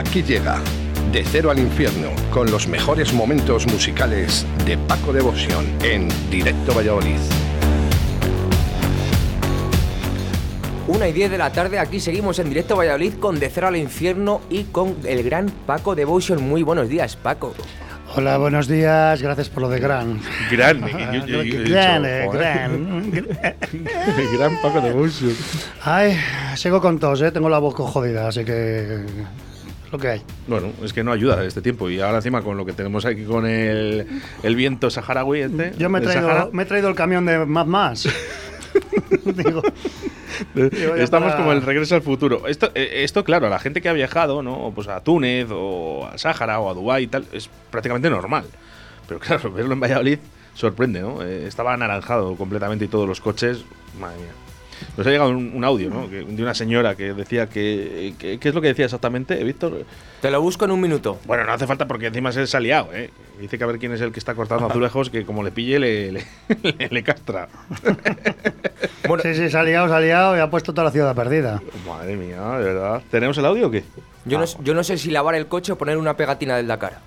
Aquí llega De Cero al Infierno con los mejores momentos musicales de Paco Devoción en Directo Valladolid. Una y 10 de la tarde, aquí seguimos en directo Valladolid con De Cero al Infierno y con el gran Paco Devotion. Muy buenos días, Paco. Hola, buenos días. Gracias por lo de gran. Gran, yo- yo- yo he dicho, gran, eh, gran. Gran Paco de. Ay, sigo con tos, ¿eh? Tengo la boca jodida, así que. Lo que hay. Bueno, es que no ayuda este tiempo. Y ahora encima con lo que tenemos aquí con el, el viento saharaui este. Yo me he traído, me he traído el camión de Mad Más. Digo, Estamos para- como el regreso al futuro. Esto, eh, esto, claro, a la gente que ha viajado, ¿no? Pues a Túnez o a Sáhara o a Dubái y tal, es prácticamente normal. Pero claro, verlo en Valladolid sorprende, ¿no? Eh, estaba anaranjado completamente y todos los coches, madre mía. Nos ha llegado un, un audio, ¿no? Que- de una señora que decía que, que- ¿Qué es lo que decía exactamente, Víctor? Te lo busco en un minuto. Bueno, no hace falta porque encima se ha liado, ¿eh? Dice que a ver quién es el que está cortando azulejos, que como le pille, le, le, le- le castra. Bueno, Sí, sí, se ha liado, se ha liado y ha puesto toda la ciudad perdida. Madre mía, de verdad. ¿Tenemos el audio o qué? yo, Ah. no, yo no sé si lavar el coche o poner una pegatina del Dakar.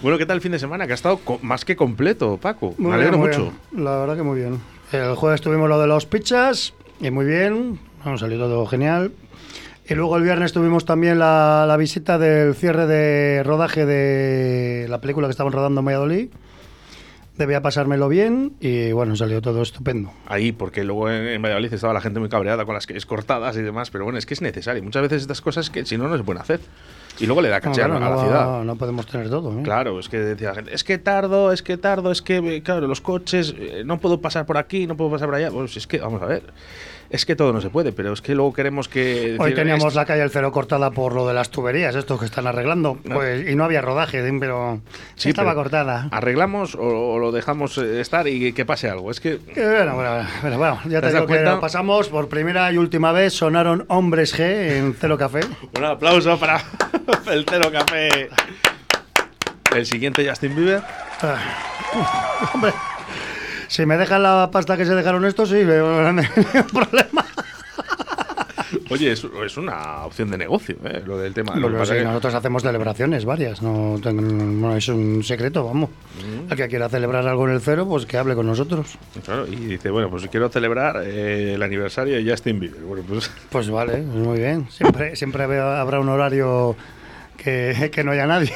Bueno, ¿qué tal el fin de semana? Que ha estado más que completo, Paco. Muy Me alegro bien, mucho. bien. La verdad que muy bien. El jueves tuvimos lo de los pizzas y muy bien. Vamos, salió todo genial. Y luego el viernes tuvimos también la, la visita del cierre de rodaje de la película que estaban rodando en Valladolid. Debía pasármelo bien y bueno, salió todo estupendo. Ahí, porque luego en, en Valladolid estaba la gente muy cabreada con las calles cortadas y demás, pero bueno, es que es necesario. Muchas veces estas cosas que si no, no se pueden hacer. Y luego le da caché a No, la- claro, a la no, ciudad. no podemos tener todo. ¿eh? Claro, es que decía la gente, es que tardo, es que tardo, es que, eh, claro, los coches, eh, no puedo pasar por aquí, no puedo pasar por allá. Pues es que, vamos a ver, es que todo no se puede, pero es que luego queremos que... Hoy teníamos la calle El Cero cortada por lo de las tuberías, estos que están arreglando. Pues, y no había rodaje, pero Sí, estaba pero cortada. ¿Arreglamos o, o lo dejamos estar y que pase algo? Es que... Bueno, bueno, bueno, bueno, ya ¿Te digo que lo pasamos por primera y última vez. Sonaron Hombres G en Celo Café. Un aplauso para el Cero Café. El siguiente Justin Bieber. Ah, Hombre, si me dejan la pasta que se dejaron estos, sí, no hay ningún problema. Oye, es, es una opción de negocio, ¿eh? lo del tema. Lo sí, que- nosotros hacemos celebraciones varias, no, es un secreto, vamos. Mm. El que quiera celebrar algo en el cero, pues que hable con nosotros. Claro, y dice, bueno, pues quiero celebrar eh, el aniversario de Justin Bieber. Bueno, pues Pues vale, muy bien. Siempre, siempre habrá un horario que, que no haya nadie.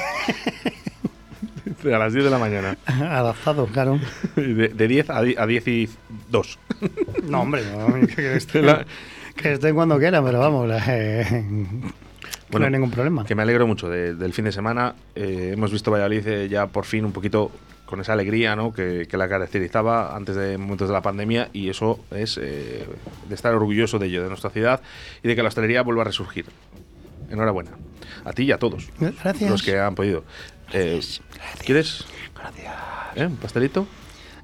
a las 10 de la mañana. Adaptado, claro. De, de 10 a, a 10 y 2. No, hombre, no, que, La- que estén cuando quieran, pero vamos, eh, no hay ningún problema. Que me alegro mucho de- del fin de semana. Eh, hemos visto Valladolid eh, ya por fin un poquito con esa alegría ¿no? que, que la caracterizaba antes de momentos de la pandemia y eso es eh, de estar orgulloso de ello, de nuestra ciudad y de que la hostelería vuelva a resurgir. Enhorabuena. A ti y a todos. Gracias. Los que han podido. Eh, ¿Quieres? Gracias. ¿Eh? ¿Un pastelito?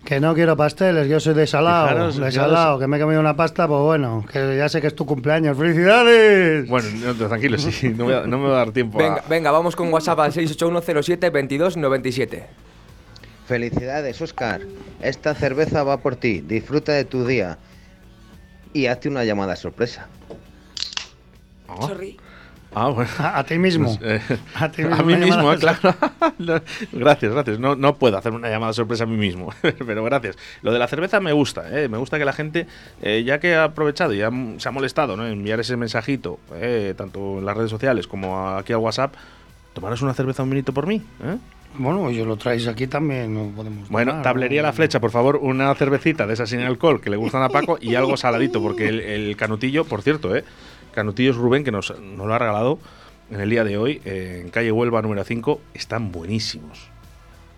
Que no quiero pasteles, yo soy de salado, Fijaros, de salado, que me he comido una pasta, pues bueno, que ya sé que es tu cumpleaños. ¡Felicidades! Bueno, no, tranquilo, sí, no, me, va- no me va a dar tiempo Venga, a... venga, vamos con WhatsApp al 681072297. Felicidades, Oscar. Esta cerveza va por ti. Disfruta de tu día. Y hazte una llamada sorpresa. Ah, ah, bueno. A, a ti mismo. Pues, eh, A ti a mismo, mí mismo, claro. Gracias, gracias. No, no puedo hacer una llamada sorpresa a mí mismo, pero gracias. Lo de la cerveza me gusta, eh, me gusta que la gente, eh, ya que ha aprovechado y ha- se ha molestado ¿no? en enviar ese mensajito, eh, tanto en las redes sociales como aquí al WhatsApp, tomaros una cerveza un minuto por mí. ¿eh? Bueno, yo lo traéis aquí también, no podemos. Bueno, tablería ¿no? La Flecha, por favor, una cervecita de esas sin alcohol que le gustan a Paco y algo saladito, porque el, el canutillo, por cierto, ¿eh? Canutillos Rubén, que nos, nos lo ha regalado en el día de hoy, eh, en calle Huelva número 5, están buenísimos.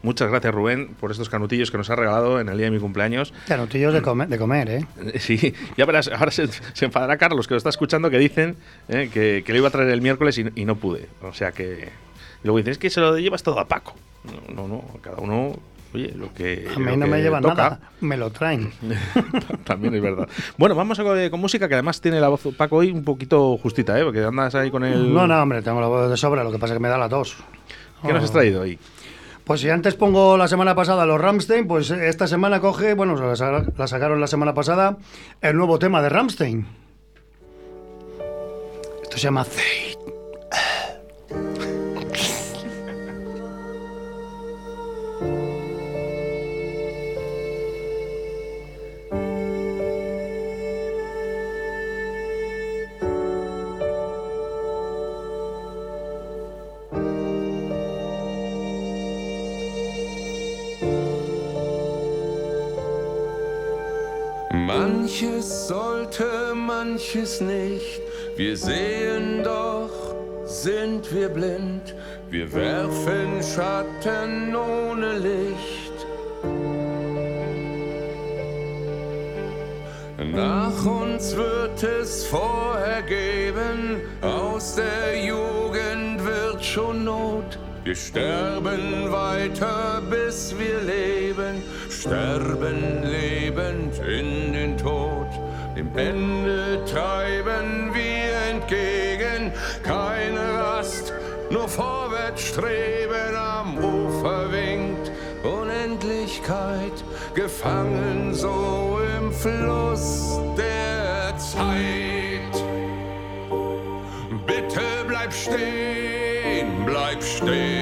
Muchas gracias, Rubén, por estos canutillos que nos has regalado en el día de mi cumpleaños. Canutillos de, comer, de comer, ¿eh? Sí, ya verás, ahora se, se enfadará Carlos, que lo está escuchando, que dicen eh, que, que le iba a traer el miércoles y, y no pude. O sea que. Y luego dicen, es que se lo llevas todo a Paco. No, no, no, cada uno. Oye, lo que. A mí no me llevan toca. nada, me lo traen. También es verdad. Bueno, vamos a- con música que además tiene la voz Paco hoy un poquito justita, ¿eh? Porque andas ahí con el. No, no, hombre, tengo la voz de sobra, lo que pasa es que me da la tos. ¿Qué nos has traído hoy? Pues si antes pongo la semana pasada los Ramstein, pues esta semana coge, bueno, la sa- la sacaron la semana pasada, el nuevo tema de Ramstein. Esto se llama. Manches sollte, manches nicht. Wir sehen doch, sind wir blind. Wir werfen Schatten ohne Licht. Nach uns wird es vorher geben, aus der Jugend wird schon Not. Wir sterben weiter, bis wir leben, sterben lebend Ende treiben wir entgegen, keine Rast, nur vorwärts streben am Ufer winkt Unendlichkeit, gefangen so im Fluss der Zeit. Bitte bleib stehen, bleib stehen.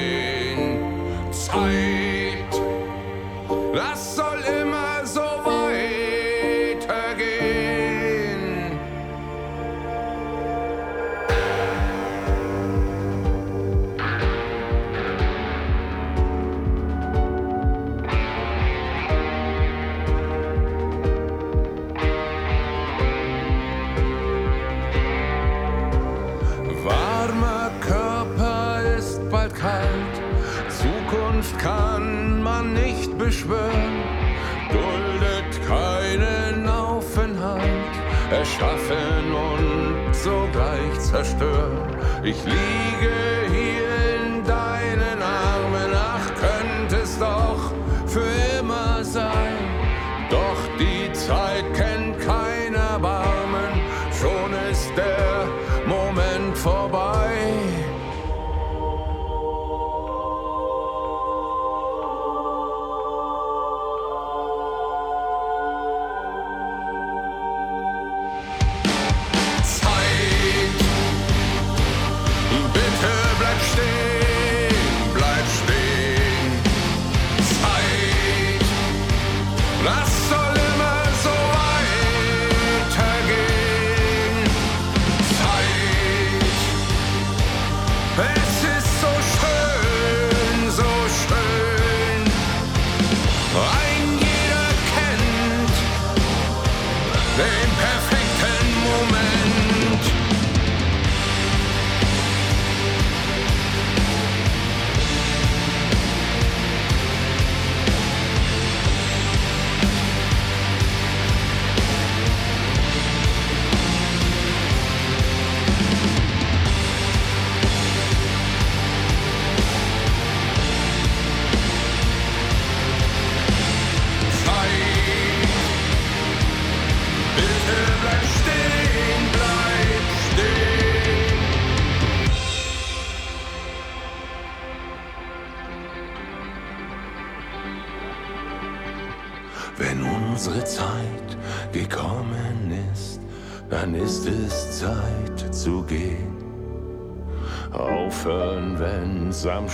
Zerstören. Ich liege hier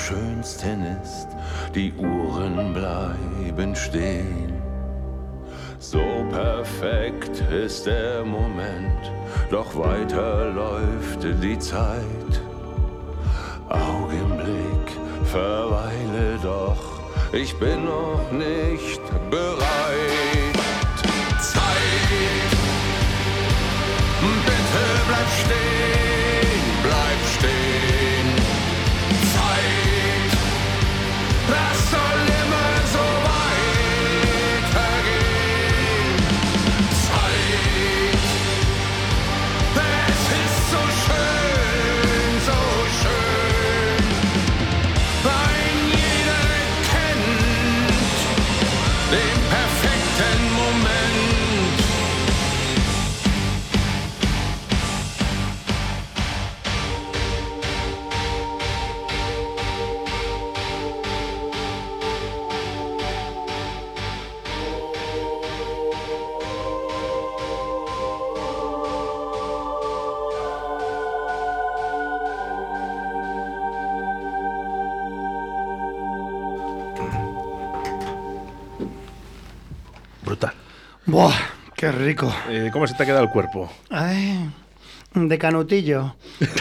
schönsten ist, die Uhren bleiben stehen. So perfekt ist der Moment, doch weiter läuft die Zeit. Augenblick, verweile doch, ich bin noch nicht bereit. Zeit, bitte bleib stehen, Buah, qué rico. Eh, ¿Cómo se te ha quedado el cuerpo? Ay, de canutillo.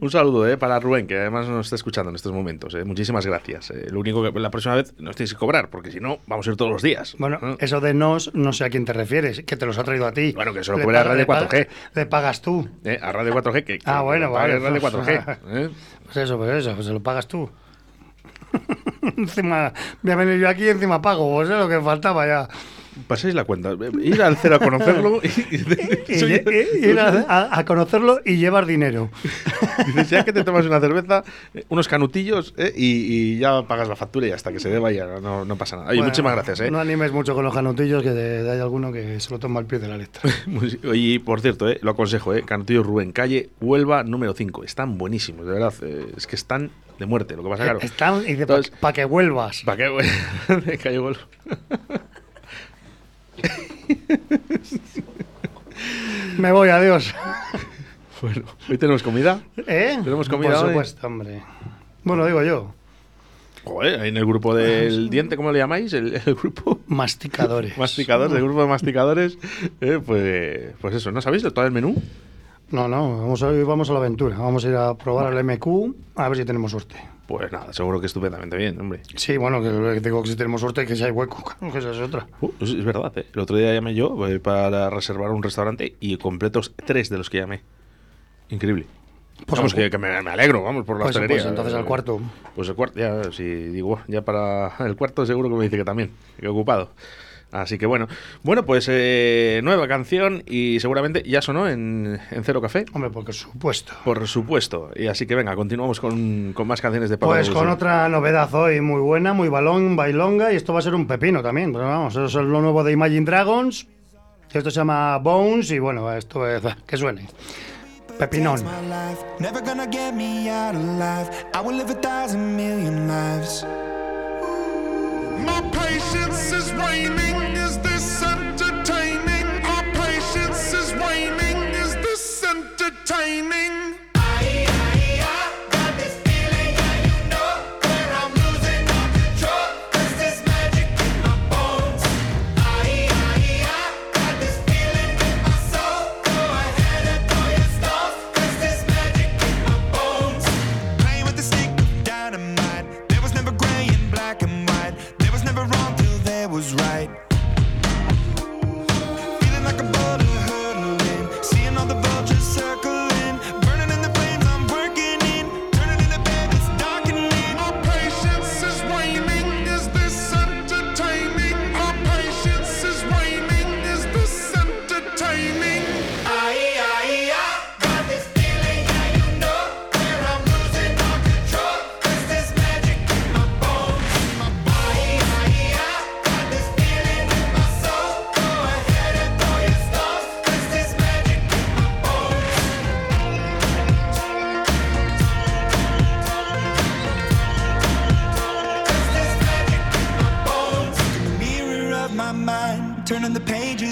Un saludo eh, para Rubén, que además nos está escuchando en estos momentos. eh. Muchísimas gracias. Eh, lo único que la próxima vez nos tienes que cobrar, porque si no, vamos a ir todos los días. Bueno, eso de nos, no sé a quién te refieres, que te los ha traído a ti. Bueno, que se lo Le cobre a Radio le paga- 4G. Le pagas tú. Eh, A Radio 4G, que, que Ah, bueno, vale, Radio pues, 4G. ¿eh? Pues eso, pues eso, pues se lo pagas tú. Encima, voy a venir yo aquí y encima pago, pues es lo que faltaba ya. Paséis la cuenta. Ir al cero a conocerlo y, y- Y, soy- y- ir a, a- conocerlo y llevar dinero. Dices, ya que te tomas una cerveza, eh, unos canutillos eh, y, ya pagas la factura y hasta que se deba ya no, no pasa nada. Oye, Bueno, muchísimas gracias. ¿eh? No animes mucho con los canutillos, que de- de hay alguno que se lo toma al pie de la letra. Y por cierto, eh, lo aconsejo, eh, Canutillos Rubén, calle Huelva número 5. Están buenísimos, de verdad. eh, es que están de muerte. Lo que pasa, claro. Están y para Entonces- que vuelvas. ¿Para calle Huelva. Me voy, adiós. Bueno, hoy tenemos comida. ¿Eh? Tenemos comida Por hoy. supuesto, hombre. Bueno, digo yo. Joder, ahí en el grupo del diente, ¿cómo le llamáis? El, el grupo Masticadores. masticadores, el grupo de masticadores. eh, pues, pues eso, ¿no sabéis de todo el menú? No, no, vamos a, hoy vamos a la aventura. Vamos a ir a probar el MQ, a ver si tenemos suerte. Pues nada, seguro que estupendamente bien, hombre. Sí, bueno, que digo que si tenemos suerte, que si hay hueco, que esa es otra. Uh, es, verdad, ¿eh? el otro día llamé yo eh, para reservar un restaurante y completos tres de los que llamé. Increíble. Pues vamos, que, que me, me alegro, vamos, por la Pues, hostelería. pues entonces al cuarto. Pues el cuarto, ya, si digo, ya para el cuarto seguro que me dice que también, que ocupado. Así que bueno, bueno, pues eh, nueva canción y seguramente ya sonó en, en Cero Café. Hombre, por supuesto. Por supuesto. Y así que venga, continuamos con, con más canciones de Pablo Pues con otra novedad hoy muy buena, muy balón, bailonga, y esto va a ser un pepino también. Pero vamos, eso es lo nuevo de Imagine Dragons. Esto se llama Bones, y bueno, esto es. que suene. Pepinón. Never gonna get me out alive. I will live a thousand million lives. Entertaining?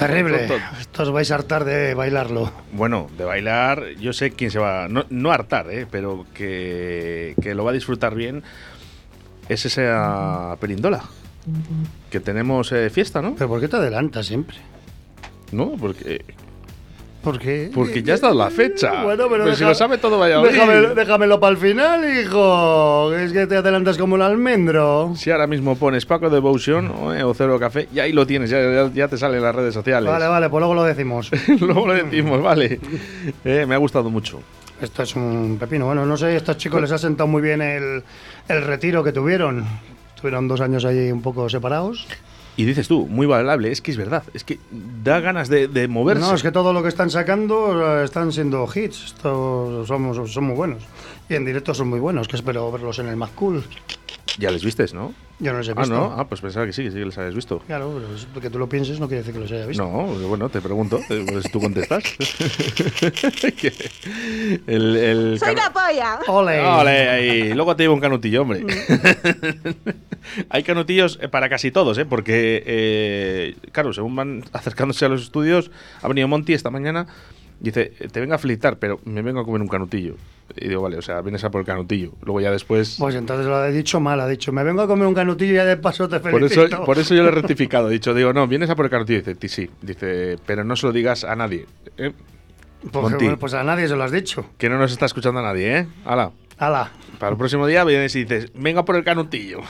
Terrible. Tonto. Esto os vais a hartar de bailarlo. Bueno, de bailar, yo sé quién se va. No, no a hartar, ¿eh? pero que, que lo va a disfrutar bien es esa perindola. Que tenemos eh, fiesta, ¿no? ¿Pero por qué te adelantas siempre? No, porque. ¿Por qué? Porque ya estado la fecha. Bueno, pero Pues si lo sabe todo Valladolid. Déjame- déjamelo para el final, hijo. Es que te adelantas como el almendro. Si ahora mismo pones Paco Devotion eh, o Cero Café, ya ahí lo tienes, ya, ya- ya te sale en las redes sociales. Vale, vale, pues luego lo decimos. Luego lo decimos, vale. Eh, me ha gustado mucho. Esto es un pepino. Bueno, no sé, a estos chicos les ha sentado muy bien el, el retiro que tuvieron. Tuvieron dos años allí un poco separados. Y dices tú, muy valorable, es que es verdad, es que da ganas de, de moverse. No, es que todo lo que están sacando eh, están siendo hits. Estos somos, son muy buenos. Y en directo son muy buenos, que espero verlos en el Más Cool. Ya les vistes, ¿no? Yo no los he Ah, visto. no, ah, pues pensaba que sí, que sí que les habías visto. Claro, pero es porque tú lo pienses no quiere decir que los haya visto. No, bueno, te pregunto, pues tú contestas. Que el, el ¡Soy la polla! ¡Ole! Ole, ahí. Luego te llevo un canutillo, hombre. Hay canutillos eh, para casi todos, ¿eh? Porque, eh, claro, según van acercándose a los estudios, ha venido Monty esta mañana dice, te vengo a felicitar, pero me vengo a comer un canutillo. Y digo, vale, o sea, vienes a por el canutillo. Luego ya después... Pues entonces lo ha dicho mal, ha dicho, me vengo a comer un canutillo y ya de paso te Por felicito. eso, por eso yo le he rectificado. He dicho, digo, no, vienes a por el canutillo. Dice, "Ti, sí. Dice, pero no se lo digas a nadie. ¿eh? Pues, bueno, pues a nadie se lo has dicho. Que no nos está escuchando a nadie, ¿eh? Hala. Hala, Para el próximo día vienes y dices, venga por el canutillo.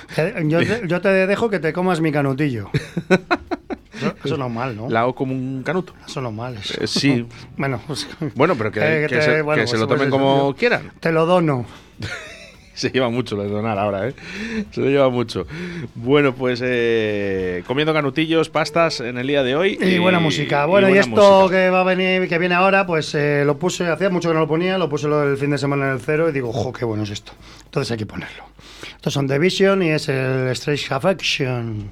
yo te, yo te dejo que te comas mi canutillo. Eso, eso no es mal, ¿no? La hago como un canuto. Eso no es mal. eso. Eh, sí. bueno, pues, Bueno, pero que, Eh, que que te- se, bueno, que se pues- lo tomen pues como yo- quieran. te lo dono. Se lleva mucho lo de donar ahora, ¿eh? Se lo lleva mucho. Bueno, pues eh, comiendo canutillos, pastas en el día de hoy. Y buena música. Bueno, y, buena esto música. que va a venir, que viene ahora, pues eh, lo puse, hacía mucho que no lo ponía, lo puse el fin de semana en el cero y digo, jo, qué bueno es esto. Entonces hay que ponerlo. Estos son The Vision y es el Strange Affection.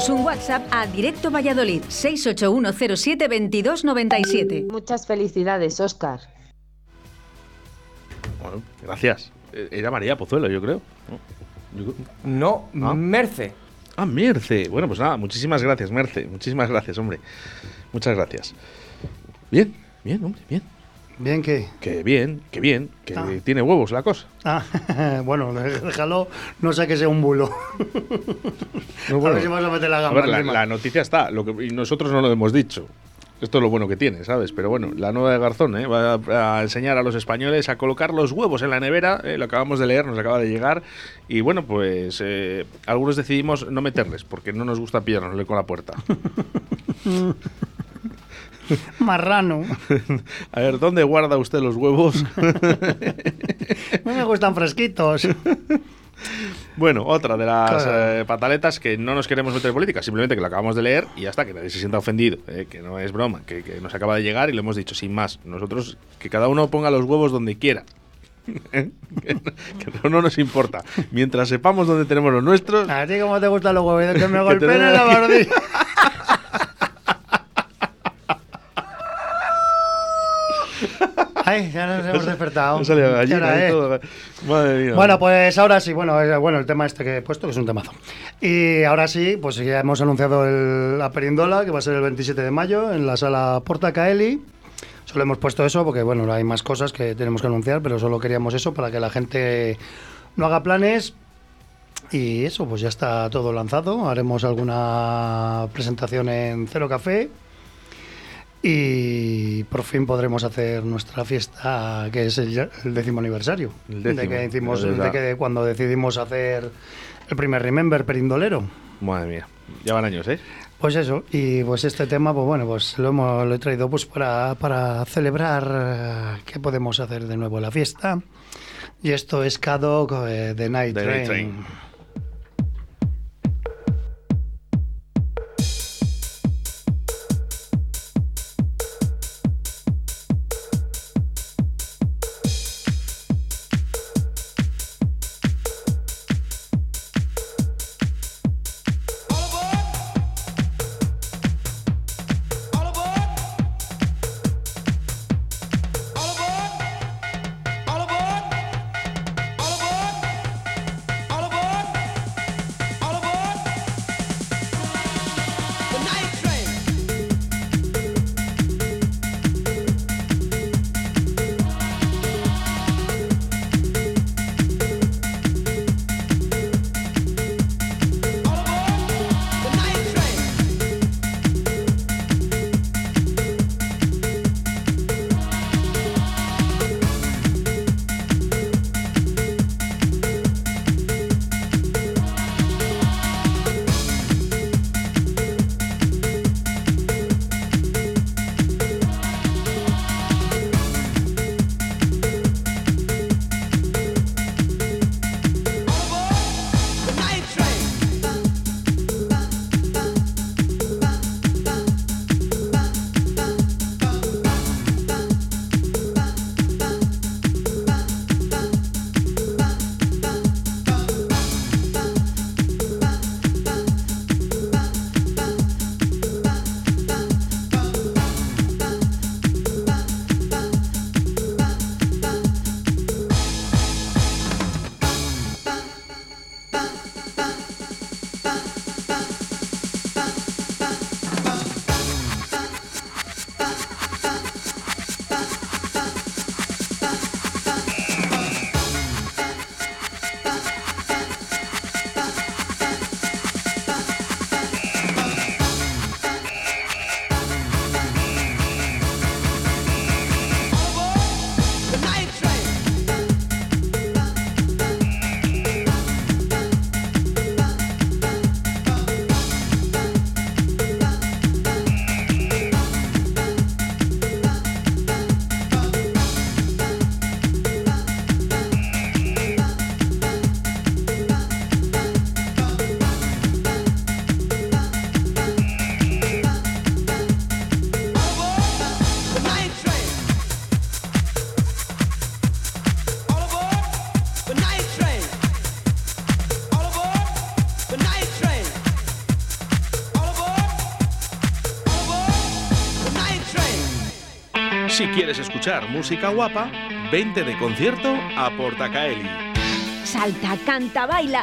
Envíanos un WhatsApp a Directo Valladolid 681072297. Muchas felicidades, Oscar. Bueno, gracias. Eh, Era María Pozuelo, yo creo. No, Ah. Merce. Ah, Merce. Bueno, pues nada, muchísimas gracias, Merce. Muchísimas gracias, hombre. Muchas gracias. Bien, bien, hombre, bien. Bien que. Que bien, que bien, que Ah. tiene huevos la cosa. Ah, bueno, déjalo, no sé que sea un bulo. No, a bueno. ver si vas a meter la A gamba ver, la, la noticia está, lo que, y nosotros no lo hemos dicho. Esto es lo bueno que tiene, ¿sabes? Pero bueno, la nueva de Garzón ¿eh? va a, a enseñar a los españoles a colocar los huevos en la nevera. ¿eh? Lo acabamos de leer, nos acaba de llegar. Y bueno, pues eh, algunos decidimos no meterles porque no nos gusta pillarnosle con la puerta. Marrano. a ver, ¿dónde guarda usted los huevos? No me gustan fresquitos. Bueno, otra de las Claro. eh, pataletas que no nos queremos meter en política, simplemente que lo acabamos de leer y ya está, que nadie se sienta ofendido, eh, que no es broma, que, que nos acaba de llegar y lo hemos dicho sin más. Nosotros, que cada uno ponga los huevos donde quiera. que, no, no nos importa. Mientras sepamos dónde tenemos los nuestros. A ti cómo te gustan los huevos, que me golpeen en la. Ay, ya nos hemos despertado. Me salía ¿Qué gallina y todo. Madre mía. Bueno, pues ahora sí, bueno, eh, bueno, el tema este que he puesto, que es un temazo. Y ahora sí, pues ya hemos anunciado el, la Perindola, que va a ser el 27 de mayo, en la sala Porta Caeli. Solo hemos puesto eso porque, bueno, hay más cosas que tenemos que anunciar, pero solo queríamos eso para que la gente no haga planes. Y eso, pues ya está todo lanzado. Haremos alguna presentación en Cero Café. Y por fin podremos hacer nuestra fiesta, que es el, el décimo aniversario. El décimo, de que hicimos, de que cuando decidimos hacer el primer Remember Perindolero. Madre mía. Ya van años, ¿eh? Pues eso, y pues este tema, pues bueno, pues lo, hemos, lo he traído pues para, para celebrar eh, que podemos hacer de nuevo la fiesta. Y esto es Cadok eh, de Night The Train. Night Train. Si quieres escuchar música guapa, vente de concierto a Portacaeli. Salta, canta, baila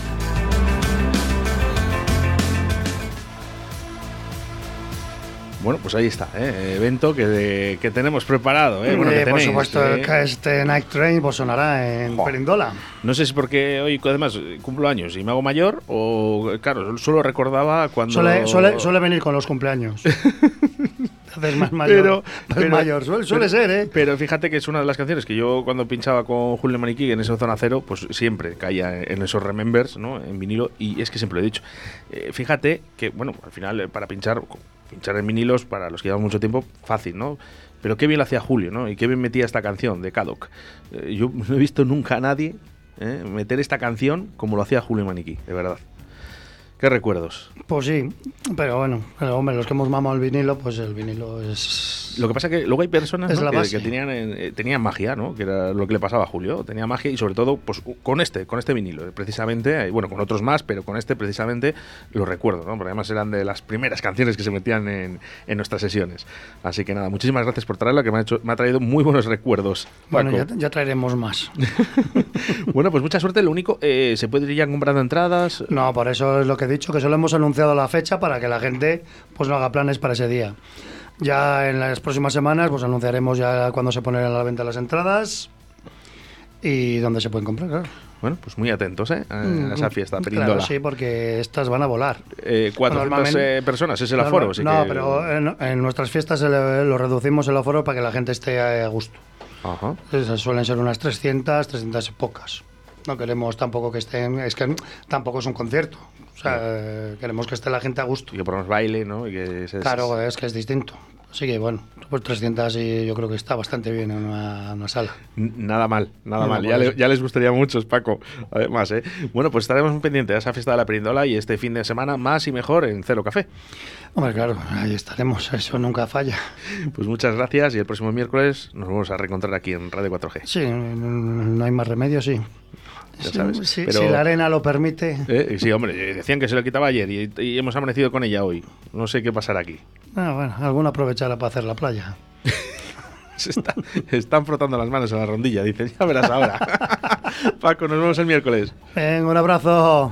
Bueno, pues ahí está, ¿eh? evento que, que tenemos preparado. ¿eh? Bueno, Eh, que por supuesto, ¿eh? que este Night Train pues, sonará en Perindola. No sé si porque hoy además eh, cumplo años y me hago mayor o, claro, solo recordaba cuando... Suele, suele, suele venir con los cumpleaños. Haces más mayor. más mayor. Suele, suele ser, ¿eh? Pero fíjate que es una de las canciones que yo cuando pinchaba con Julio Maniquí en esa zona cero, pues siempre caía en esos remembers, ¿no? En vinilo y es que siempre lo he dicho. Eh, fíjate que, bueno, al final eh, para pinchar, pinchar en vinilos para los que llevan mucho tiempo, fácil, ¿no? Pero qué bien lo hacía Julio, ¿no? Y qué bien metía esta canción de Caddock. Eh, yo no he visto nunca a nadie ¿eh? meter esta canción como lo hacía Julio Maniquí, de verdad. ¿Qué recuerdos? Pues sí, pero bueno, pero, hombre, los que hemos mamado el vinilo, pues el vinilo es. Lo que pasa que luego hay personas Es ¿no? que, que tenían, eh, tenían magia, ¿no? Que era lo que le pasaba a Julio. Tenía magia y sobre todo pues, con este, con este vinilo, eh, precisamente, eh, bueno, con otros más, pero con este precisamente lo recuerdo, ¿no? Porque además eran de las primeras canciones que se metían en, en nuestras sesiones. Así que nada, muchísimas gracias por traerla, que me ha, hecho, me ha traído muy buenos recuerdos. Bueno, ya, ya traeremos más. Bueno, pues mucha suerte. Lo único, eh, ¿se puede ir ya comprando entradas? No, por eso es lo que he dicho, que solo hemos anunciado la fecha para que la gente pues no haga planes para ese día. Ya en las próximas semanas pues anunciaremos ya cuándo se ponen a la venta las entradas y dónde se pueden comprar, claro. Bueno, pues muy atentos, ¿eh? A esa fiesta, Mm, Perindola. Claro, sí, porque estas van a volar. Eh, 400 Normalmente- eh, personas es el aforo, así no, que- pero en, en nuestras fiestas lo reducimos el aforo para que la gente esté a gusto. Ajá. Esas suelen ser unas 300, 300 y pocas. No queremos tampoco que estén, es que tampoco es un concierto. O sea, queremos que esté la gente a gusto. Y que ponemos baile, ¿no? Y que se- Claro, es que es distinto. Así que bueno, pues 300 y yo creo que está bastante bien en una, una sala. Nada mal, nada No, mal. Ya, le- eso. ya les gustaría mucho, Paco. Además, ¿eh? Bueno, pues estaremos muy pendientes de esa fiesta de la Perindola y este fin de semana más y mejor en Cero Café. Hombre, claro, ahí estaremos, eso nunca falla. Pues muchas gracias y el próximo miércoles nos vamos a reencontrar aquí en Radio 4G. Sí, no hay más remedio, sí. Ya Sí, sabes. sí, Pero- Si la arena lo permite. Eh, Sí, hombre, eh, decían que se lo quitaba ayer y, y hemos amanecido con ella hoy. No sé qué pasará aquí. Ah, bueno, alguno aprovechará para hacer la playa. Se está- están frotando las manos en la rondilla, dicen, ya verás ahora. Paco, nos vemos el miércoles. Venga, un abrazo.